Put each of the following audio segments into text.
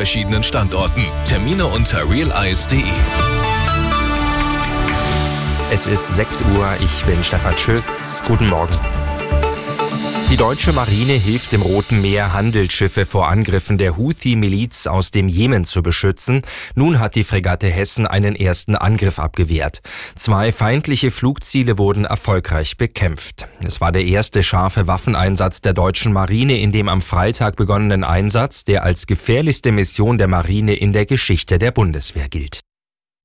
verschiedenen Standorten. Termine unter realeyes.de. Es ist 6 Uhr, ich bin Stefan Schütz. Guten Morgen. Die deutsche Marine hilft im Roten Meer, Handelsschiffe vor Angriffen der Houthi-Miliz aus dem Jemen zu beschützen. Nun hat die Fregatte Hessen einen ersten Angriff abgewehrt. Zwei feindliche Flugziele wurden erfolgreich bekämpft. Es war der erste scharfe Waffeneinsatz der deutschen Marine in dem am Freitag begonnenen Einsatz, der als gefährlichste Mission der Marine in der Geschichte der Bundeswehr gilt.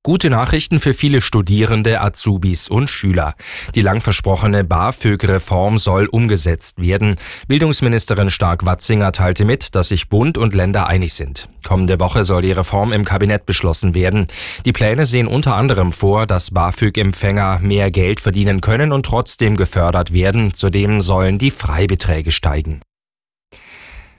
Gute Nachrichten für viele Studierende, Azubis und Schüler. Die lang versprochene BAföG-Reform soll umgesetzt werden. Bildungsministerin Stark-Watzinger teilte mit, dass sich Bund und Länder einig sind. Kommende Woche soll die Reform im Kabinett beschlossen werden. Die Pläne sehen unter anderem vor, dass BAföG-Empfänger mehr Geld verdienen können und trotzdem gefördert werden. Zudem sollen die Freibeträge steigen.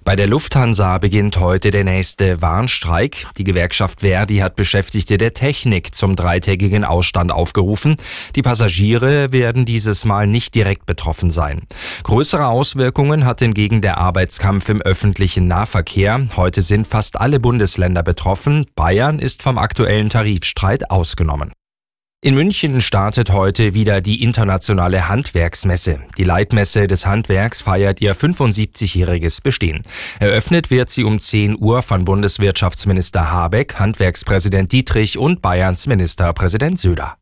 Bei der Lufthansa beginnt heute der nächste Warnstreik. Die Gewerkschaft Verdi hat Beschäftigte der Technik zum dreitägigen Ausstand aufgerufen. Die Passagiere werden dieses Mal nicht direkt betroffen sein. Größere Auswirkungen hat hingegen der Arbeitskampf im öffentlichen Nahverkehr. Heute sind fast alle Bundesländer betroffen. Bayern ist vom aktuellen Tarifstreit ausgenommen. In München startet heute wieder die internationale Handwerksmesse. Die Leitmesse des Handwerks feiert ihr 75-jähriges Bestehen. Eröffnet wird sie um 10 Uhr von Bundeswirtschaftsminister Habeck, Handwerkspräsident Dietrich und Bayerns Ministerpräsident Söder.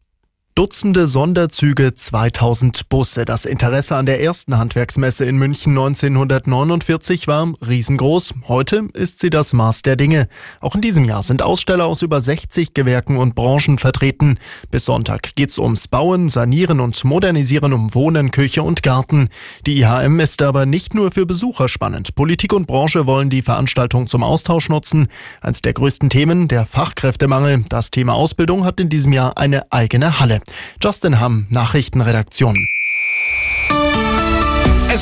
Dutzende Sonderzüge, 2000 Busse. Das Interesse an der ersten Handwerksmesse in München 1949 war riesengroß. Heute ist sie das Maß der Dinge. Auch in diesem Jahr sind Aussteller aus über 60 Gewerken und Branchen vertreten. Bis Sonntag geht's ums Bauen, Sanieren und Modernisieren um Wohnen, Küche und Garten. Die IHM ist aber nicht nur für Besucher spannend. Politik und Branche wollen die Veranstaltung zum Austausch nutzen. Eins der größten Themen, der Fachkräftemangel. Das Thema Ausbildung hat in diesem Jahr eine eigene Halle. Justin Hamm, Nachrichtenredaktion.